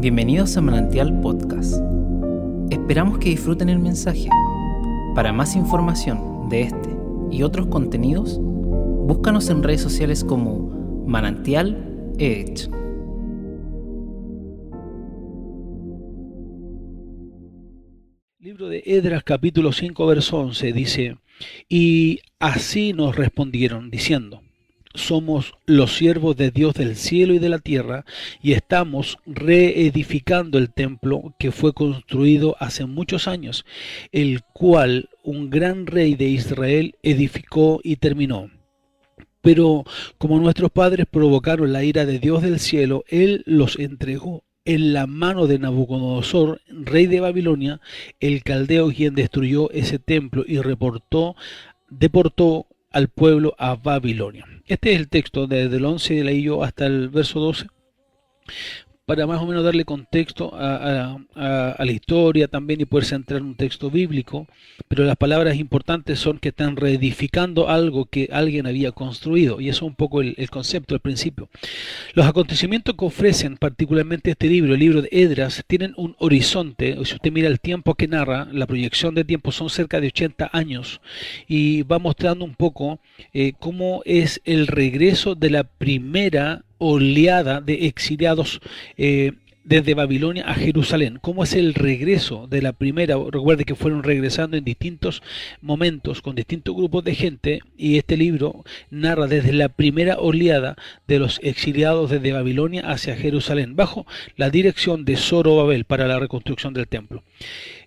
Bienvenidos a Manantial Podcast. Esperamos que disfruten el mensaje. Para más información de este y otros contenidos, búscanos en redes sociales como Manantial Edge. Libro de Edras capítulo 5 verso 11 dice, y así nos respondieron diciendo, somos los siervos de Dios del cielo y de la tierra y estamos reedificando el templo que fue construido hace muchos años, el cual un gran rey de Israel edificó y terminó. Pero como nuestros padres provocaron la ira de Dios del cielo, Él los entregó en la mano de Nabucodonosor, rey de Babilonia, el caldeo quien destruyó ese templo y reportó, deportó al pueblo a Babilonia. Este es el texto desde el 11 de la hasta el verso 12 para más o menos darle contexto a, la historia también y poder centrar un texto bíblico, pero las palabras importantes son que están reedificando algo que alguien había construido, y eso es un poco el, concepto, el principio. Los acontecimientos que ofrecen particularmente este libro, el libro de Edras, tienen un horizonte, si usted mira el tiempo que narra, la proyección de tiempo son cerca de 80 años, y va mostrando un poco eh, cómo es el regreso de la primera oleada de exiliados eh, desde Babilonia a Jerusalén. ¿Cómo es el regreso de la primera? Recuerde que fueron regresando en distintos momentos con distintos grupos de gente y este libro narra desde la primera oleada de los exiliados desde Babilonia hacia Jerusalén bajo la dirección de Zorobabel para la reconstrucción del templo.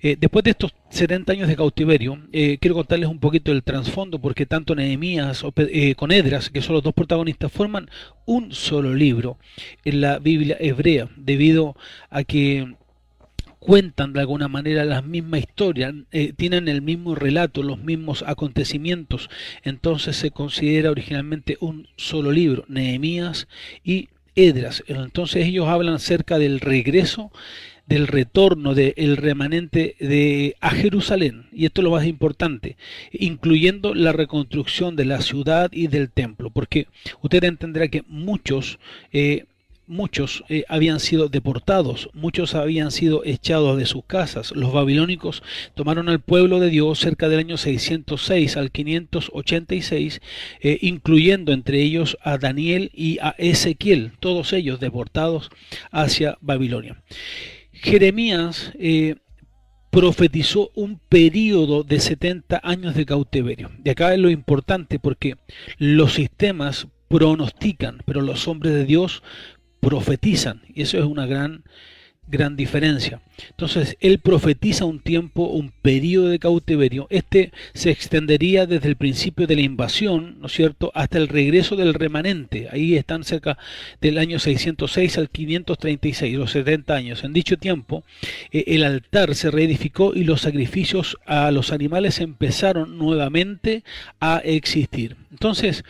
Eh, después de estos 70 años de cautiverio, eh, quiero contarles un poquito del trasfondo, porque tanto Nehemías eh, con Edras, que son los dos protagonistas, forman un solo libro en la Biblia hebrea, debido a que cuentan de alguna manera la misma historia, tienen el mismo relato, los mismos acontecimientos, entonces se considera originalmente un solo libro, Nehemías y Edras. Entonces ellos hablan acerca del regreso del retorno del remanente de, a Jerusalén, y esto es lo más importante, incluyendo la reconstrucción de la ciudad y del templo, porque usted entenderá que muchos eh, muchos eh, habían sido deportados, muchos habían sido echados de sus casas. Los babilónicos tomaron al pueblo de Dios cerca del año 606 al 586, eh, incluyendo entre ellos a Daniel y a Ezequiel, todos ellos deportados hacia Babilonia. Jeremías eh, profetizó un periodo de 70 años de cautiverio. De acá es lo importante porque los sistemas pronostican, pero los hombres de Dios profetizan. Y eso es una gran gran diferencia. Entonces, él profetiza un tiempo, un periodo de cautiverio. Este se extendería desde el principio de la invasión, ¿no es cierto?, hasta el regreso del remanente. Ahí están cerca del año 606 al 536, los 70 años. En dicho tiempo, eh, el altar se reedificó y los sacrificios a los animales empezaron nuevamente a existir. Entonces,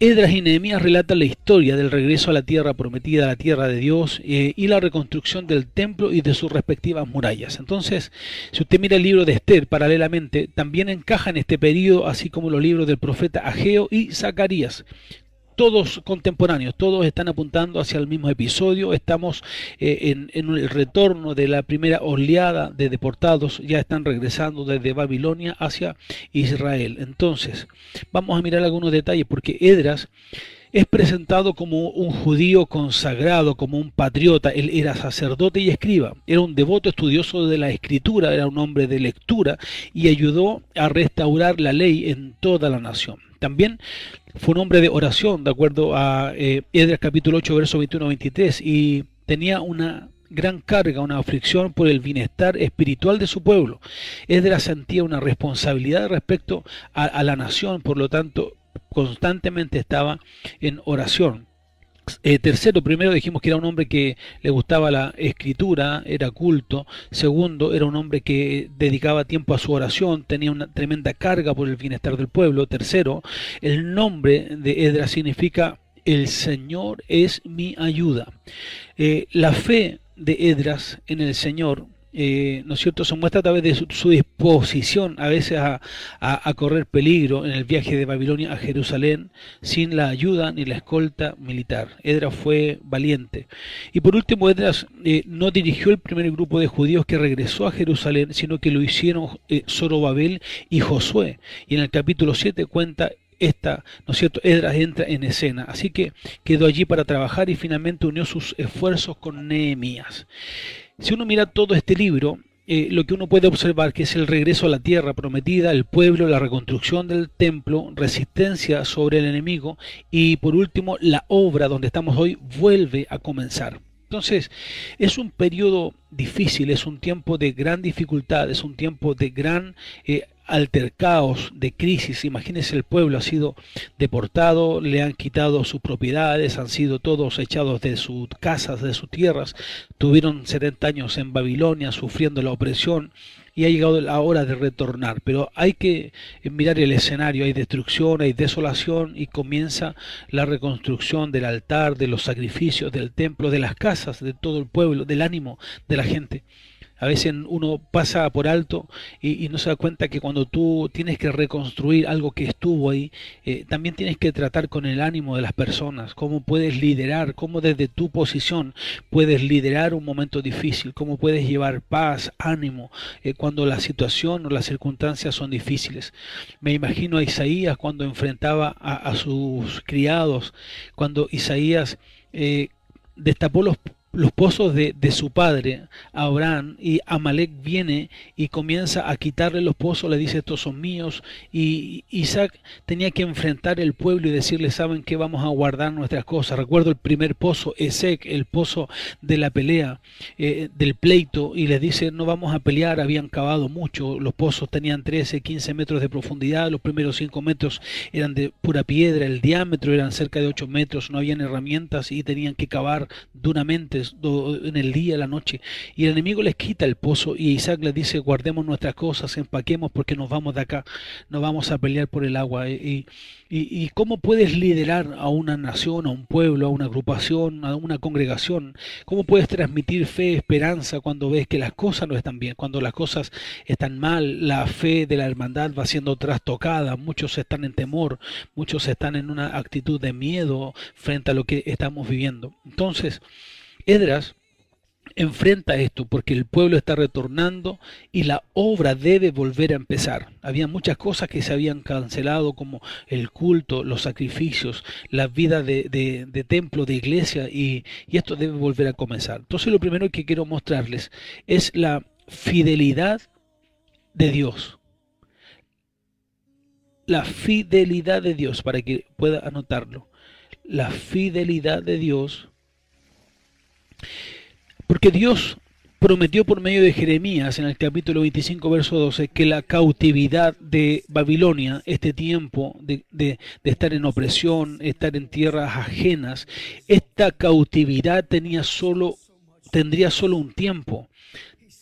Edras y Nehemías relatan la historia del regreso a la tierra prometida, a la tierra de Dios, eh, y la reconstrucción del templo y de sus respectivas murallas. Entonces, si usted mira el libro de Esther paralelamente, también encaja en este periodo, así como los libros del profeta Ageo y Zacarías todos contemporáneos, todos están apuntando hacia el mismo episodio, estamos eh, en, en, el retorno de la primera oleada de deportados, ya están regresando desde Babilonia hacia Israel. Entonces, vamos a mirar algunos detalles, porque Edras es presentado como un judío consagrado, como un patriota. Él era sacerdote y escriba. Era un devoto estudioso de la escritura, era un hombre de lectura y ayudó a restaurar la ley en toda la nación. También fue un hombre de oración, de acuerdo a eh, Edras capítulo 8, verso 21-23, y tenía una gran carga, una aflicción por el bienestar espiritual de su pueblo. Edras sentía una responsabilidad respecto a la nación, por lo tanto, constantemente estaba en oración. Eh, tercero, primero dijimos que era un hombre que le gustaba la escritura, era culto. Segundo, era un hombre que dedicaba tiempo a su oración, tenía una tremenda carga por el bienestar del pueblo. Tercero, el nombre de Edra significa el Señor es mi ayuda. Eh, la fe de Edras en el Señor eh, ¿no es cierto?, se muestra a través de su, disposición a veces a, correr peligro en el viaje de Babilonia a Jerusalén sin la ayuda ni la escolta militar. Edras fue valiente. Y por último, Edras eh, no dirigió el primer grupo de judíos que regresó a Jerusalén, sino que lo hicieron eh, Zorobabel y Josué. Y en el capítulo 7 cuenta esta, ¿no es cierto?, Edras entra en escena. Así que quedó allí para trabajar y finalmente unió sus esfuerzos con Nehemías. Si uno mira todo este libro, eh, lo que uno puede observar que es el regreso a la tierra prometida, el pueblo, la reconstrucción del templo, resistencia sobre el enemigo y por último la obra donde estamos hoy vuelve a comenzar. Entonces, es un periodo difícil, es un tiempo de gran dificultad, es un tiempo de gran eh, altercaos, de crisis. Imagínense, el pueblo ha sido deportado, le han quitado sus propiedades, han sido todos echados de sus casas, de sus tierras, tuvieron 70 años en Babilonia sufriendo la opresión y ha llegado la hora de retornar. Pero hay que mirar el escenario, hay destrucción, hay desolación y comienza la reconstrucción del altar, de los sacrificios, del templo, de las casas, de todo el pueblo, del ánimo de la gente. A veces uno pasa por alto y, no se da cuenta que cuando tú tienes que reconstruir algo que estuvo ahí, eh, también tienes que tratar con el ánimo de las personas, cómo puedes liderar, cómo desde tu posición puedes liderar un momento difícil, cómo puedes llevar paz, ánimo, eh, cuando la situación o las circunstancias son difíciles. Me imagino a Isaías cuando enfrentaba a, sus criados, cuando Isaías eh, destapó los los pozos de, su padre, Abraham, y Amalek viene y comienza a quitarle los pozos, le dice, estos son míos, y Isaac tenía que enfrentar el pueblo y decirle, saben que vamos a guardar nuestras cosas. Recuerdo el primer pozo, Esec, el pozo de la pelea, eh, del pleito, y les dice, no vamos a pelear, habían cavado mucho, los pozos tenían 13, 15 metros de profundidad, los primeros 5 metros eran de pura piedra, el diámetro eran cerca de 8 metros, no habían herramientas y tenían que cavar duramente en el día, la noche, y el enemigo les quita el pozo y Isaac les dice, guardemos nuestras cosas, empaquemos porque nos vamos de acá, no vamos a pelear por el agua. Y, y, cómo puedes liderar a una nación, a un pueblo, a una agrupación, a una congregación, cómo puedes transmitir fe, esperanza cuando ves que las cosas no están bien, cuando las cosas están mal, la fe de la hermandad va siendo trastocada, muchos están en temor, muchos están en una actitud de miedo frente a lo que estamos viviendo. Entonces, Edras enfrenta esto porque el pueblo está retornando y la obra debe volver a empezar. Había muchas cosas que se habían cancelado como el culto, los sacrificios, la vida de, templo, de iglesia y, y esto debe volver a comenzar. Entonces lo primero que quiero mostrarles es la fidelidad de Dios. La fidelidad de Dios, para que pueda anotarlo. La fidelidad de Dios porque Dios prometió por medio de Jeremías en el capítulo 25, verso 12, que la cautividad de Babilonia, este tiempo de, de, estar en opresión, estar en tierras ajenas, esta cautividad tenía solo, tendría solo un tiempo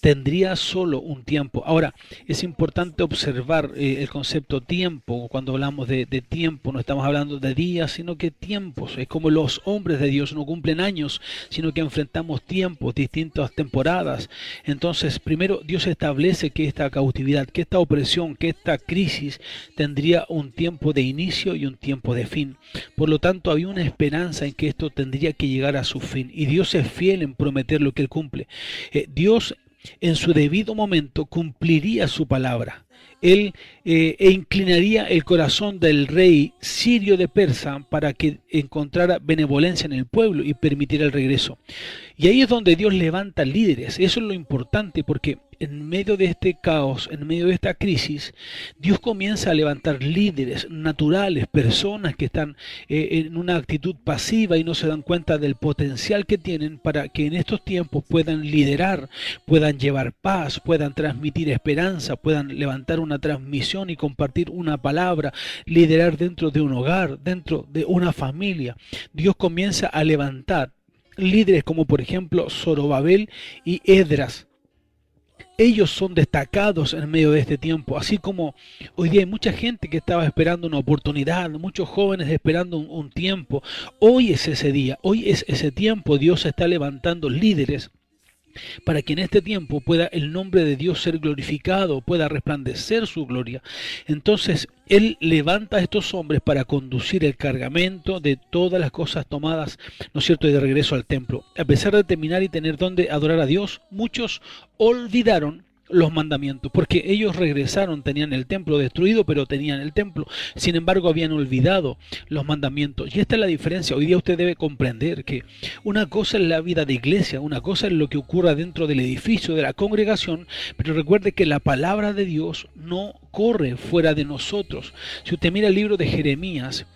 tendría solo un tiempo. Ahora, es importante observar eh, el concepto tiempo. Cuando hablamos de, tiempo, no estamos hablando de días, sino que tiempos. Es como los hombres de Dios no cumplen años, sino que enfrentamos tiempos, distintas temporadas. Entonces, primero Dios establece que esta cautividad, que esta opresión, que esta crisis tendría un tiempo de inicio y un tiempo de fin. Por lo tanto, había una esperanza en que esto tendría que llegar a su fin. Y Dios es fiel en prometer lo que Él cumple. Eh, Dios en su debido momento cumpliría su palabra. Él eh, e inclinaría el corazón del rey sirio de Persa para que encontrara benevolencia en el pueblo y permitiera el regreso. Y ahí es donde Dios levanta líderes. Eso es lo importante porque en medio de este caos, en medio de esta crisis, Dios comienza a levantar líderes naturales, personas que están eh, en una actitud pasiva y no se dan cuenta del potencial que tienen para que en estos tiempos puedan liderar, puedan llevar paz, puedan transmitir esperanza, puedan levantar una transmisión y compartir una palabra, liderar dentro de un hogar, dentro de una familia. Dios comienza a levantar líderes como por ejemplo Zorobabel y Edras ellos son destacados en medio de este tiempo, así como hoy día hay mucha gente que estaba esperando una oportunidad, muchos jóvenes esperando un, tiempo. Hoy es ese día, hoy es ese tiempo, Dios está levantando líderes para que en este tiempo pueda el nombre de Dios ser glorificado, pueda resplandecer su gloria. Entonces Él levanta a estos hombres para conducir el cargamento de todas las cosas tomadas, ¿no es cierto?, de regreso al templo. A pesar de terminar y tener donde adorar a Dios, muchos olvidaron los mandamientos, porque ellos regresaron, tenían el templo destruido, pero tenían el templo. Sin embargo, habían olvidado los mandamientos. Y esta es la diferencia. Hoy día usted debe comprender que una cosa es la vida de iglesia, una cosa es lo que ocurra dentro del edificio, de la congregación, pero recuerde que la palabra de Dios no corre fuera de nosotros. Si usted mira el libro de Jeremías,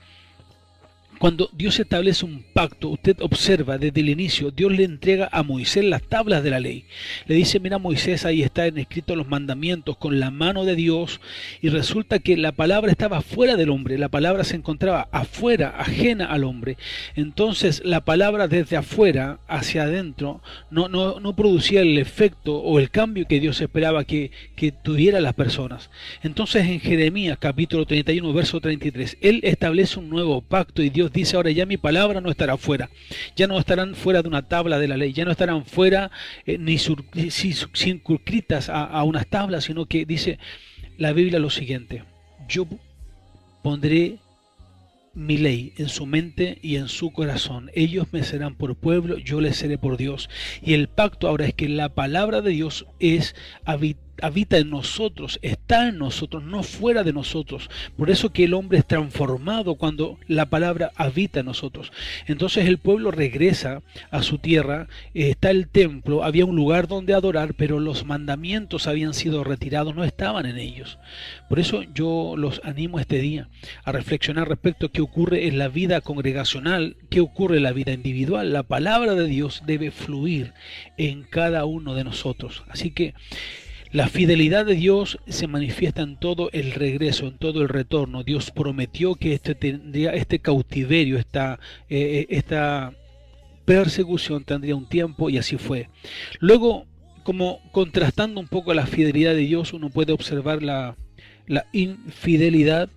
cuando Dios establece un pacto, usted observa desde el inicio, Dios le entrega a Moisés las tablas de la ley. Le dice, mira Moisés, ahí están escritos los mandamientos con la mano de Dios. Y resulta que la palabra estaba fuera del hombre, la palabra se encontraba afuera, ajena al hombre. Entonces la palabra desde afuera hacia adentro no, no, no producía el efecto o el cambio que Dios esperaba que, que tuviera las personas. Entonces en Jeremías capítulo 31, verso 33, Él establece un nuevo pacto y Dios dice ahora ya mi palabra no estará fuera, ya no estarán fuera de una tabla de la ley, ya no estarán fuera eh, ni circunscritas a, unas tablas, sino que dice la Biblia lo siguiente, yo pondré mi ley en su mente y en su corazón. Ellos me serán por pueblo, yo les seré por Dios. Y el pacto ahora es que la palabra de Dios es habitar habita en nosotros, está en nosotros, no fuera de nosotros. Por eso que el hombre es transformado cuando la palabra habita en nosotros. Entonces el pueblo regresa a su tierra, está el templo, había un lugar donde adorar, pero los mandamientos habían sido retirados, no estaban en ellos. Por eso yo los animo este día a reflexionar respecto a qué ocurre en la vida congregacional, qué ocurre en la vida individual. La palabra de Dios debe fluir en cada uno de nosotros. Así que la fidelidad de Dios se manifiesta en todo el regreso, en todo el retorno. Dios prometió que este, tendría, este cautiverio, esta, eh, esta persecución tendría un tiempo y así fue. Luego, como contrastando un poco la fidelidad de Dios, uno puede observar la, la infidelidad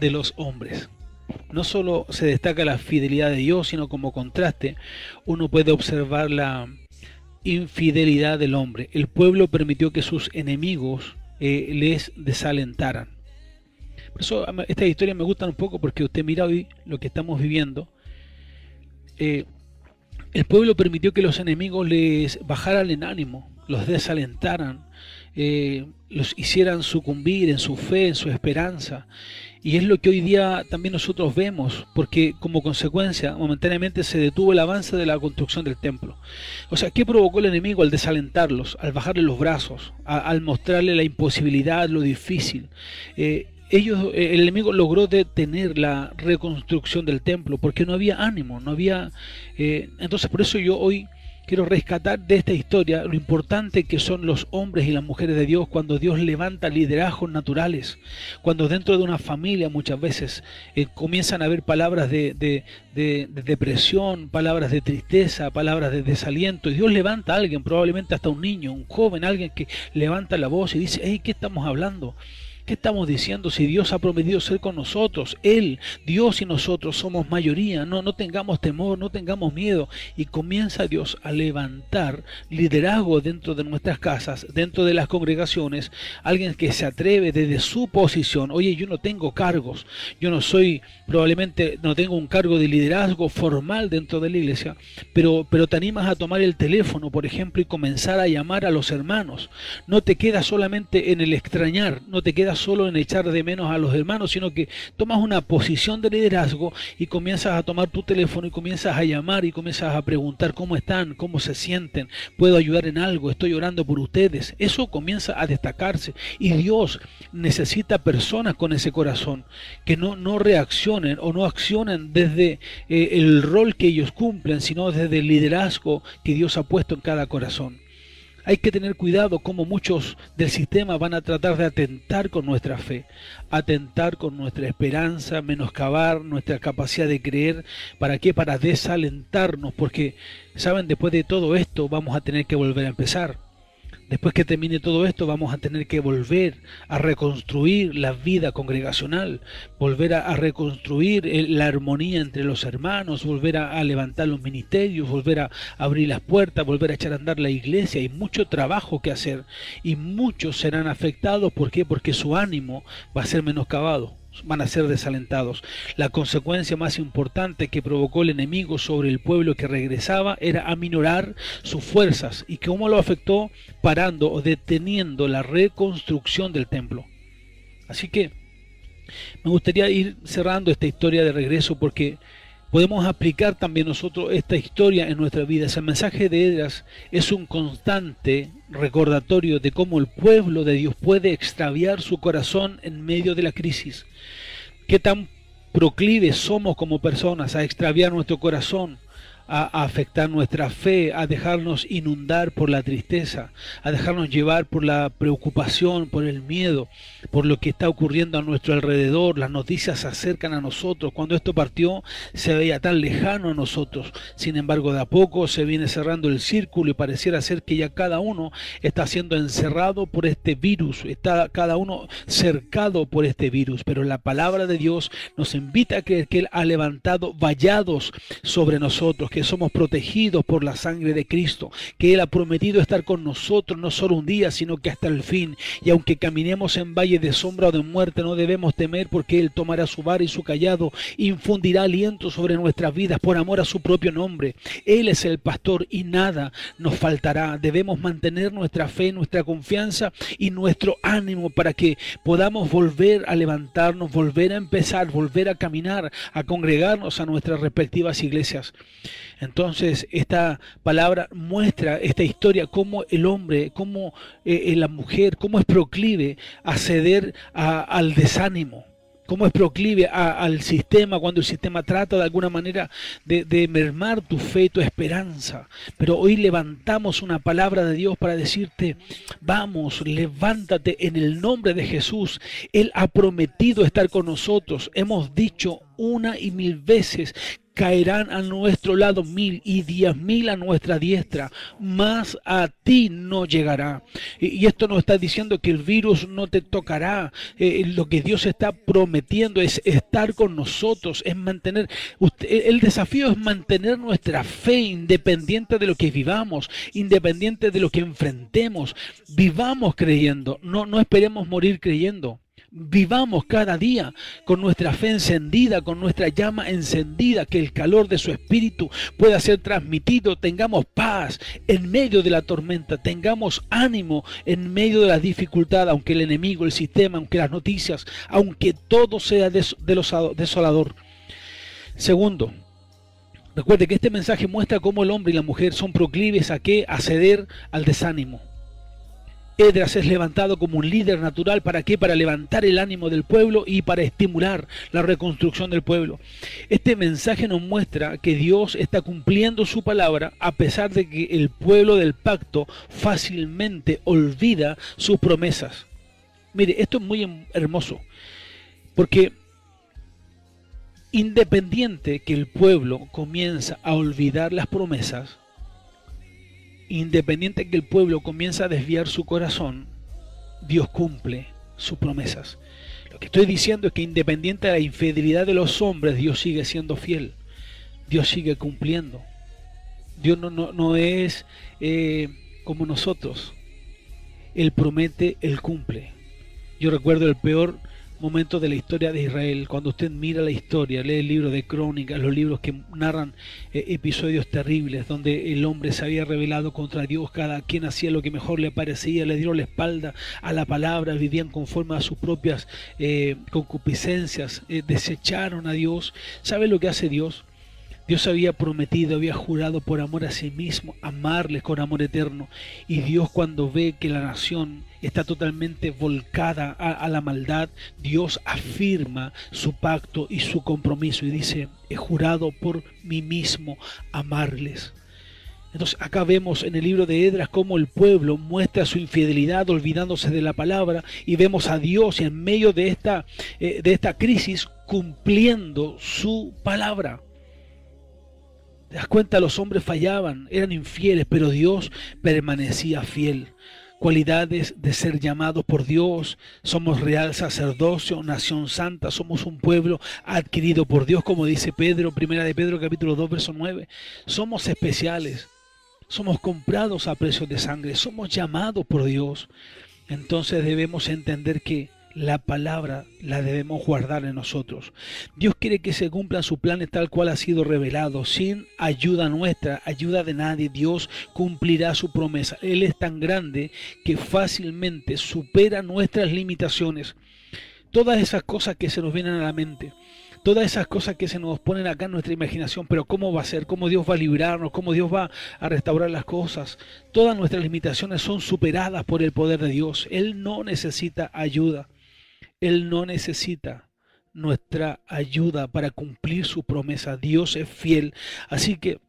de los hombres. No solo se destaca la fidelidad de Dios, sino como contraste, uno puede observar la, infidelidad del hombre. El pueblo permitió que sus enemigos eh, les desalentaran. Por eso esta historia me gusta un poco porque usted mira hoy lo que estamos viviendo. Eh, el pueblo permitió que los enemigos les bajaran en ánimo, los desalentaran, eh, los hicieran sucumbir en su fe, en su esperanza. Y es lo que hoy día también nosotros vemos, porque como consecuencia momentáneamente se detuvo el avance de la construcción del templo. O sea, ¿qué provocó el enemigo al desalentarlos, al bajarle los brazos, al mostrarle la imposibilidad, lo difícil? Eh, ellos, eh, el enemigo logró detener la reconstrucción del templo porque no había ánimo, no había... Eh, entonces por eso yo hoy quiero rescatar de esta historia lo importante que son los hombres y las mujeres de Dios cuando Dios levanta liderazgos naturales, cuando dentro de una familia muchas veces eh, comienzan a haber palabras de, depresión, palabras de tristeza, palabras de desaliento, y Dios levanta a alguien, probablemente hasta un niño, un joven, alguien que levanta la voz y dice, hey, ¿qué estamos hablando? ¿Qué estamos diciendo si Dios ha prometido ser con nosotros? Él, Dios y nosotros somos mayoría. No, no tengamos temor, no tengamos miedo. Y comienza Dios a levantar liderazgo dentro de nuestras casas, dentro de las congregaciones. Alguien que se atreve desde su posición. Oye, yo no tengo cargos. Yo no soy, probablemente no tengo un cargo de liderazgo formal dentro de la iglesia. Pero, pero te animas a tomar el teléfono, por ejemplo, y comenzar a llamar a los hermanos. No te quedas solamente en el extrañar. No te solo en echar de menos a los hermanos, sino que tomas una posición de liderazgo y comienzas a tomar tu teléfono y comienzas a llamar y comienzas a preguntar cómo están, cómo se sienten, puedo ayudar en algo, estoy orando por ustedes. Eso comienza a destacarse y Dios necesita personas con ese corazón que no, no reaccionen o no accionen desde eh, el rol que ellos cumplen, sino desde el liderazgo que Dios ha puesto en cada corazón. Hay que tener cuidado como muchos del sistema van a tratar de atentar con nuestra fe, atentar con nuestra esperanza, menoscabar nuestra capacidad de creer. ¿Para qué? Para desalentarnos, porque, ¿saben? Después de todo esto vamos a tener que volver a empezar. Después que termine todo esto, vamos a tener que volver a reconstruir la vida congregacional, volver a, reconstruir la armonía entre los hermanos, volver a, levantar los ministerios, volver a abrir las puertas, volver a echar a andar la iglesia. Hay mucho trabajo que hacer y muchos serán afectados. ¿Por qué? Porque su ánimo va a ser menoscabado van a ser desalentados. La consecuencia más importante que provocó el enemigo sobre el pueblo que regresaba era aminorar sus fuerzas. ¿Y cómo lo afectó? Parando o deteniendo la reconstrucción del templo. Así que me gustaría ir cerrando esta historia de regreso porque podemos aplicar también nosotros esta historia en nuestra vida. Ese mensaje de Edras es un constante recordatorio de cómo el pueblo de Dios puede extraviar su corazón en medio de la crisis. Qué tan proclives somos como personas a extraviar nuestro corazón a, afectar nuestra fe, a dejarnos inundar por la tristeza, a dejarnos llevar por la preocupación, por el miedo, por lo que está ocurriendo a nuestro alrededor. Las noticias se acercan a nosotros. Cuando esto partió se veía tan lejano a nosotros. Sin embargo, de a poco se viene cerrando el círculo y pareciera ser que ya cada uno está siendo encerrado por este virus, está cada uno cercado por este virus. Pero la palabra de Dios nos invita a creer que Él ha levantado vallados sobre nosotros, que somos protegidos por la sangre de Cristo, que Él ha prometido estar con nosotros no solo un día, sino que hasta el fin. Y aunque caminemos en valle de sombra o de muerte, no debemos temer porque Él tomará su vara y su callado, infundirá aliento sobre nuestras vidas por amor a su propio nombre. Él es el pastor y nada nos faltará. Debemos mantener nuestra fe, nuestra confianza y nuestro ánimo para que podamos volver a levantarnos, volver a empezar, volver a caminar, a congregarnos a nuestras respectivas iglesias. Entonces, esta palabra muestra esta historia, cómo el hombre, cómo eh, eh, la mujer, cómo es proclive a ceder al desánimo cómo es proclive al sistema cuando el sistema trata de alguna manera de, de, mermar tu fe, tu esperanza. Pero hoy levantamos una palabra de Dios para decirte, vamos, levántate en el nombre de Jesús. Él ha prometido estar con nosotros. Hemos dicho una y mil veces caerán a nuestro lado mil y diez mil a nuestra diestra, más a ti no llegará. Y esto nos está diciendo que el virus no te tocará. Eh, lo que Dios está prometiendo es estar con nosotros, es mantener, el desafío es mantener nuestra fe independiente de lo que vivamos, independiente de lo que enfrentemos. Vivamos creyendo, no, no esperemos morir creyendo. Vivamos cada día con nuestra fe encendida, con nuestra llama encendida, que el calor de su espíritu pueda ser transmitido. Tengamos paz en medio de la tormenta, tengamos ánimo en medio de la dificultad, aunque el enemigo, el sistema, aunque las noticias, aunque todo sea desolador. Segundo, recuerde que este mensaje muestra cómo el hombre y la mujer son proclives a qué? A ceder al desánimo. Edras es levantado como un líder natural. ¿Para qué? Para levantar el ánimo del pueblo y para estimular la reconstrucción del pueblo. Este mensaje nos muestra que Dios está cumpliendo su palabra a pesar de que el pueblo del pacto fácilmente olvida sus promesas. Mire, esto es muy hermoso. Porque independiente que el pueblo comienza a olvidar las promesas, independiente que el pueblo comienza a desviar su corazón, Dios cumple sus promesas. Lo que estoy diciendo es que independiente de la infidelidad de los hombres, Dios sigue siendo fiel. Dios sigue cumpliendo. Dios no, no, no es eh, como nosotros. Él promete, Él cumple. Yo recuerdo el peor momento de la historia de Israel, cuando usted mira la historia, lee el libro de Crónicas, los libros que narran eh, episodios terribles, donde el hombre se había rebelado contra Dios, cada quien hacía lo que mejor le parecía, le dieron la espalda a la palabra, vivían conforme a sus propias eh, concupiscencias, eh, desecharon a Dios. ¿Sabe lo que hace Dios? Dios había prometido, había jurado por amor a sí mismo amarles con amor eterno. Y Dios cuando ve que la nación está totalmente volcada a, la maldad, Dios afirma su pacto y su compromiso y dice, he jurado por mí mismo amarles. Entonces acá vemos en el libro de Edras cómo el pueblo muestra su infidelidad olvidándose de la palabra y vemos a Dios en medio de esta, eh, de esta crisis cumpliendo su palabra. ¿Te das cuenta? Los hombres fallaban, eran infieles, pero Dios permanecía fiel. cualidades de ser llamados por Dios. Somos real sacerdocio, nación santa, somos un pueblo adquirido por Dios, como dice Pedro, primera de Pedro capítulo 2, verso 9. Somos especiales, somos comprados a precio de sangre, somos llamados por Dios. Entonces debemos entender que la palabra la debemos guardar en nosotros. Dios quiere que se cumplan sus planes tal cual ha sido revelado, sin ayuda nuestra, ayuda de nadie. Dios cumplirá su promesa. Él es tan grande que fácilmente supera nuestras limitaciones. Todas esas cosas que se nos vienen a la mente, todas esas cosas que se nos ponen acá en nuestra imaginación, pero cómo va a ser, cómo Dios va a librarnos, cómo Dios va a restaurar las cosas. Todas nuestras limitaciones son superadas por el poder de Dios. Él no necesita ayuda. Él no necesita nuestra ayuda para cumplir su promesa. Dios es fiel. Así que,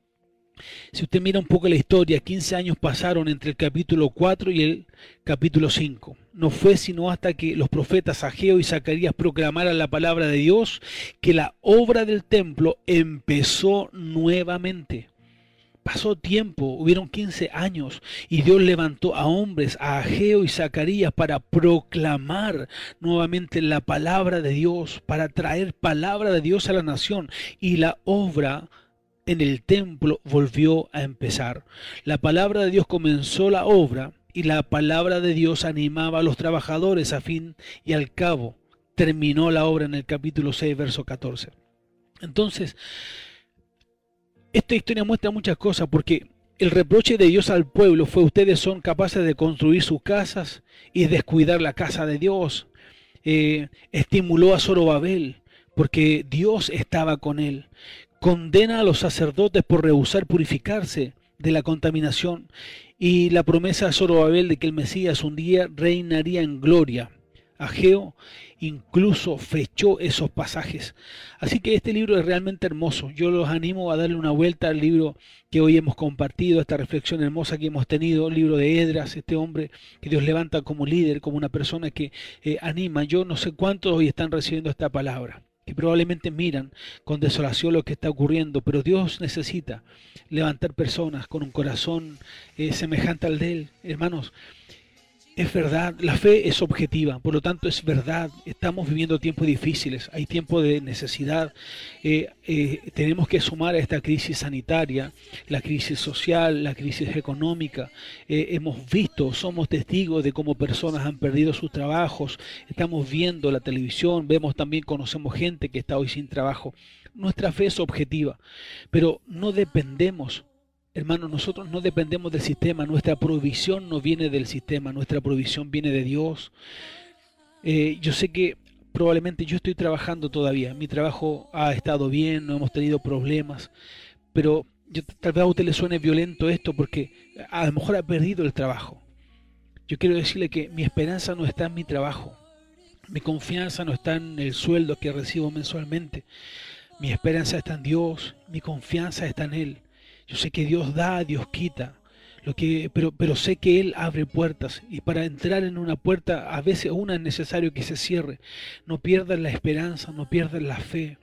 si usted mira un poco la historia, 15 años pasaron entre el capítulo 4 y el capítulo 5. No fue sino hasta que los profetas Ageo y Zacarías proclamaran la palabra de Dios que la obra del templo empezó nuevamente. Pasó tiempo, hubieron 15 años, y Dios levantó a hombres, a Ageo y Zacarías, para proclamar nuevamente la palabra de Dios, para traer palabra de Dios a la nación. Y la obra en el templo volvió a empezar. La palabra de Dios comenzó la obra y la palabra de Dios animaba a los trabajadores a fin y al cabo terminó la obra en el capítulo 6, verso 14. Entonces, esta historia muestra muchas cosas porque el reproche de Dios al pueblo fue ustedes son capaces de construir sus casas y descuidar la casa de Dios. Eh, estimuló a Zorobabel porque Dios estaba con él. Condena a los sacerdotes por rehusar purificarse de la contaminación y la promesa a Zorobabel de que el Mesías un día reinaría en gloria. Ageo incluso fechó esos pasajes. Así que este libro es realmente hermoso. Yo los animo a darle una vuelta al libro que hoy hemos compartido, esta reflexión hermosa que hemos tenido, el libro de Edras, este hombre que Dios levanta como líder, como una persona que eh, anima. Yo no sé cuántos hoy están recibiendo esta palabra que probablemente miran con desolación lo que está ocurriendo, pero Dios necesita levantar personas con un corazón eh, semejante al de Él. Hermanos, es verdad, la fe es objetiva, por lo tanto es verdad, estamos viviendo tiempos difíciles, hay tiempos de necesidad, eh, eh, tenemos que sumar a esta crisis sanitaria, la crisis social, la crisis económica, eh, hemos visto, somos testigos de cómo personas han perdido sus trabajos, estamos viendo la televisión, vemos también, conocemos gente que está hoy sin trabajo, nuestra fe es objetiva, pero no dependemos Hermanos, nosotros no dependemos del sistema, nuestra provisión no viene del sistema, nuestra provisión viene de Dios. Eh, yo sé que probablemente yo estoy trabajando todavía, mi trabajo ha estado bien, no hemos tenido problemas, pero tal vez a usted le suene violento esto porque a lo mejor ha perdido el trabajo. Yo quiero decirle que mi esperanza no está en mi trabajo, mi confianza no está en el sueldo que recibo mensualmente, mi esperanza está en Dios, mi confianza está en Él. Yo sé que Dios da, Dios quita. Lo que, pero, pero sé que Él abre puertas y para entrar en una puerta a veces una es necesario que se cierre. No pierdas la esperanza, no pierdas la fe.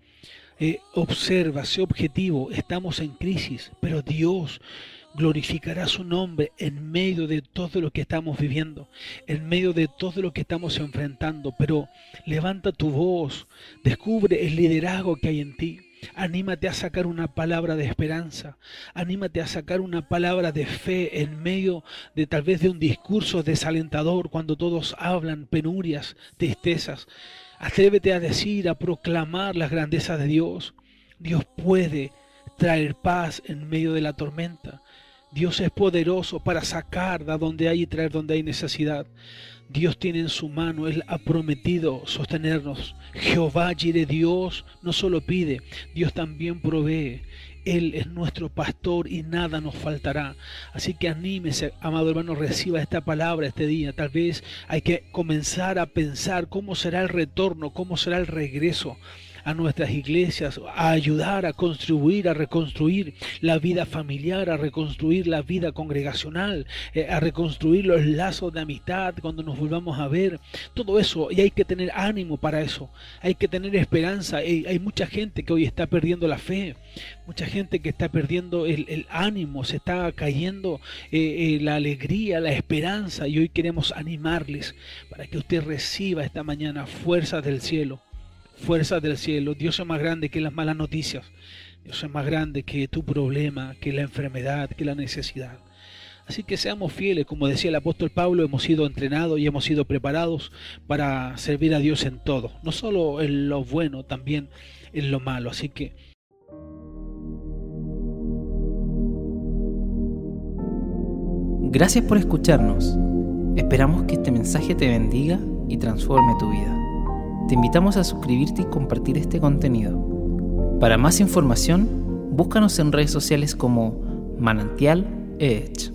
Eh, observa, sé objetivo, estamos en crisis, pero Dios glorificará su nombre en medio de todo lo que estamos viviendo, en medio de todo lo que estamos enfrentando. Pero levanta tu voz, descubre el liderazgo que hay en ti. Anímate a sacar una palabra de esperanza. Anímate a sacar una palabra de fe en medio de tal vez de un discurso desalentador cuando todos hablan penurias, tristezas. Atrévete a decir, a proclamar las grandezas de Dios. Dios puede traer paz en medio de la tormenta. Dios es poderoso para sacar de donde hay y traer donde hay necesidad. Dios tiene en su mano, Él ha prometido sostenernos. Jehová de Dios no solo pide, Dios también provee. Él es nuestro pastor y nada nos faltará. Así que anímese, amado hermano, reciba esta palabra este día. Tal vez hay que comenzar a pensar cómo será el retorno, cómo será el regreso. A nuestras iglesias, a ayudar a construir, a reconstruir la vida familiar, a reconstruir la vida congregacional, eh, a reconstruir los lazos de amistad cuando nos volvamos a ver. Todo eso, y hay que tener ánimo para eso, hay que tener esperanza. hay mucha gente que hoy está perdiendo la fe, mucha gente que está perdiendo el, ánimo, se está cayendo eh, eh, la alegría, la esperanza, y hoy queremos animarles para que usted reciba esta mañana fuerzas del cielo fuerzas del cielo. Dios es más grande que las malas noticias. Dios es más grande que tu problema, que la enfermedad, que la necesidad. Así que seamos fieles, como decía el apóstol Pablo, hemos sido entrenados y hemos sido preparados para servir a Dios en todo, no solo en lo bueno, también en lo malo. Así que Gracias por escucharnos. Esperamos que este mensaje te bendiga y transforme tu vida. Te invitamos a suscribirte y compartir este contenido. Para más información, búscanos en redes sociales como Manantial Edge.